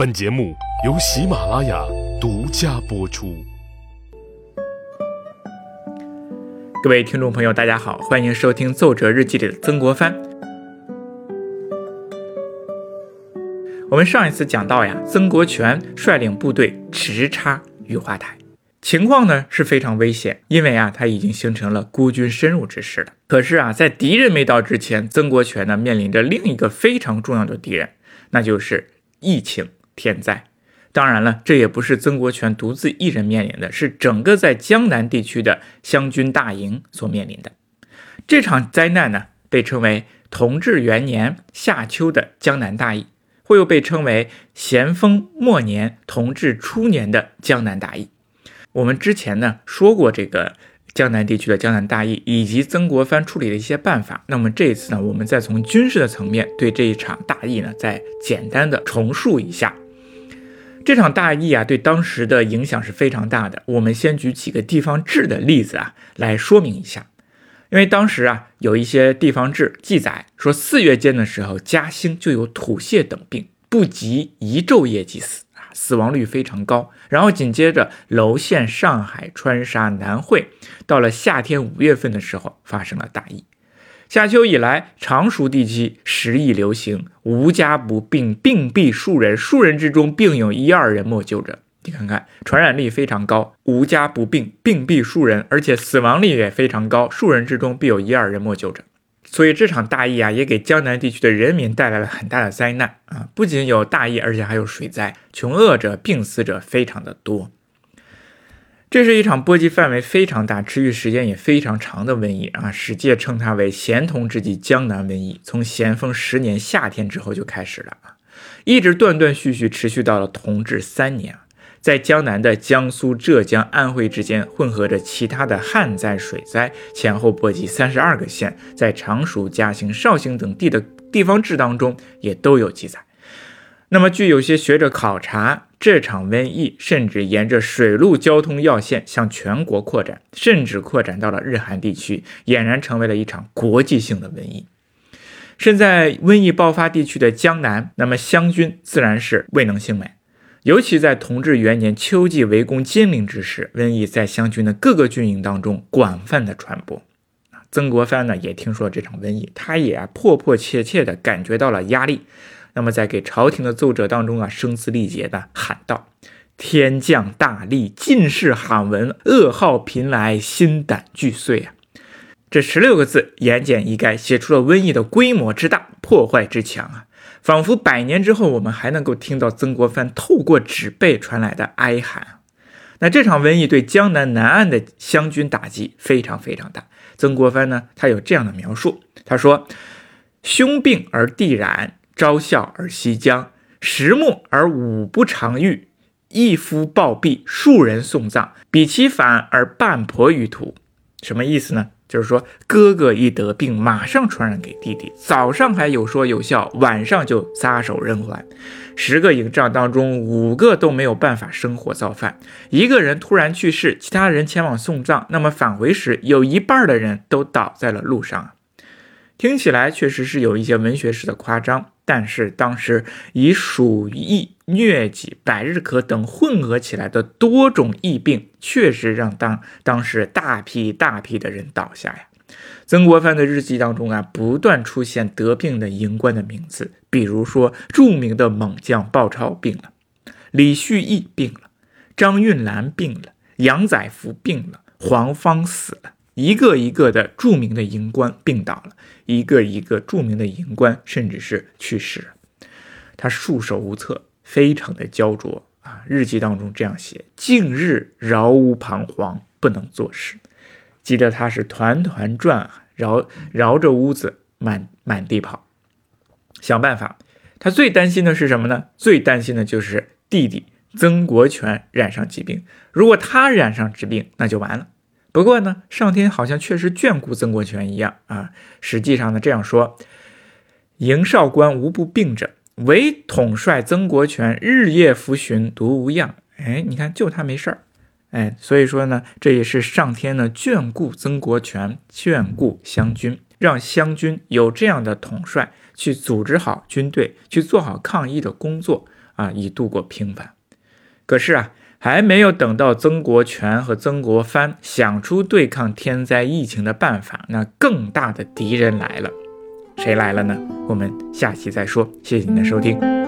本节目由喜马拉雅独家播出。各位听众朋友，大家好，欢迎收听《奏折日记》里的曾国藩。我们上一次讲到呀，曾国荃率领部队直插雨花台，情况呢是非常危险，因为啊他已经形成了孤军深入之势了。可是啊，在敌人没到之前，曾国荃呢面临着另一个非常重要的敌人，那就是疫情。天灾，当然了，这也不是曾国荃独自一人面临的，是整个在江南地区的湘军大营所面临的这场灾难呢，被称为同治元年夏秋的江南大疫，或又被称为咸丰末年同治初年的江南大疫。我们之前呢说过这个。江南地区的江南大疫以及曾国藩处理的一些办法，那么这一次呢，我们再从军事的层面对这一场大疫呢，再简单的重述一下。这场大疫啊，对当时的影响是非常大的。我们先举几个地方志的例子啊，来说明一下。因为当时啊，有一些地方志记载说，四月间的时候，嘉兴就有吐泻等病，不及一昼夜即死啊。死亡率非常高，然后紧接着娄县、上海、川沙、南汇，到了夏天五月份的时候发生了大疫。夏秋以来，常熟地区时疫流行，无家不病，病必数人，数人之中并有一二人莫救者。你看看，传染力非常高，无家不病，病必数人，而且死亡率也非常高，数人之中必有一二人莫救者。所以这场大疫啊，也给江南地区的人民带来了很大的灾难啊！不仅有大疫，而且还有水灾，穷饿者、病死者非常的多。这是一场波及范围非常大、持续时间也非常长的瘟疫啊！史界称它为咸同之际江南瘟疫，从咸丰十年夏天之后就开始了啊，一直断断续续持续到了同治三年。在江南的江苏、浙江、安徽之间，混合着其他的旱灾、水灾，前后波及三十二个县，在常熟、嘉兴、绍兴等地的地方志当中也都有记载。那么，据有些学者考察，这场瘟疫甚至沿着水陆交通要线向全国扩展，甚至扩展到了日韩地区，俨然成为了一场国际性的瘟疫。身在瘟疫爆发地区的江南，那么湘军自然是未能幸免。尤其在同治元年秋季围攻金陵之时，瘟疫在湘军的各个军营当中广泛的传播。曾国藩呢也听说这场瘟疫，他也迫迫切切的感觉到了压力。那么在给朝廷的奏折当中啊，声嘶力竭的喊道：“天降大利，尽是罕闻，噩耗频来，心胆俱碎啊！”这十六个字言简意赅，写出了瘟疫的规模之大，破坏之强啊！仿佛百年之后，我们还能够听到曾国藩透过纸背传来的哀喊。那这场瘟疫对江南南岸的湘军打击非常非常大。曾国藩呢，他有这样的描述：他说，胸病而地染，朝笑而夕僵，食木而五不常遇，一夫暴毙，数人送葬，比其反而半婆于途。什么意思呢？就是说，哥哥一得病，马上传染给弟弟，早上还有说有笑，晚上就撒手人寰。十个营帐当中，五个都没有办法生火造饭。一个人突然去世，其他人前往送葬，那么返回时，有一半的人都倒在了路上。听起来确实是有一些文学式的夸张，但是当时以鼠疫、疟疾、百日咳等混合起来的多种疫病，确实让当当时大批大批的人倒下呀。曾国藩的日记当中啊，不断出现得病的营官的名字，比如说著名的猛将鲍超病了，李旭义病了，张运兰病了，杨载福病了，黄芳死了。一个一个的著名的营官病倒了，一个一个著名的营官甚至是去世了，他束手无策，非常的焦灼啊！日记当中这样写：近日饶无彷徨，不能做事，急得他是团团转啊，绕绕着屋子满满地跑，想办法。他最担心的是什么呢？最担心的就是弟弟曾国荃染上疾病，如果他染上疾病，那就完了。不过呢，上天好像确实眷顾曾国荃一样啊。实际上呢，这样说，营哨官无不病者，唯统帅曾国荃日夜服巡，独无恙。哎，你看，就他没事儿。哎，所以说呢，这也是上天呢眷顾曾国荃，眷顾湘军，让湘军有这样的统帅去组织好军队，去做好抗疫的工作。啊，以度过平凡。可是啊，还没有等到曾国荃和曾国藩想出对抗天灾疫情的办法，那更大的敌人来了。谁来了呢？我们下期再说。谢谢您的收听。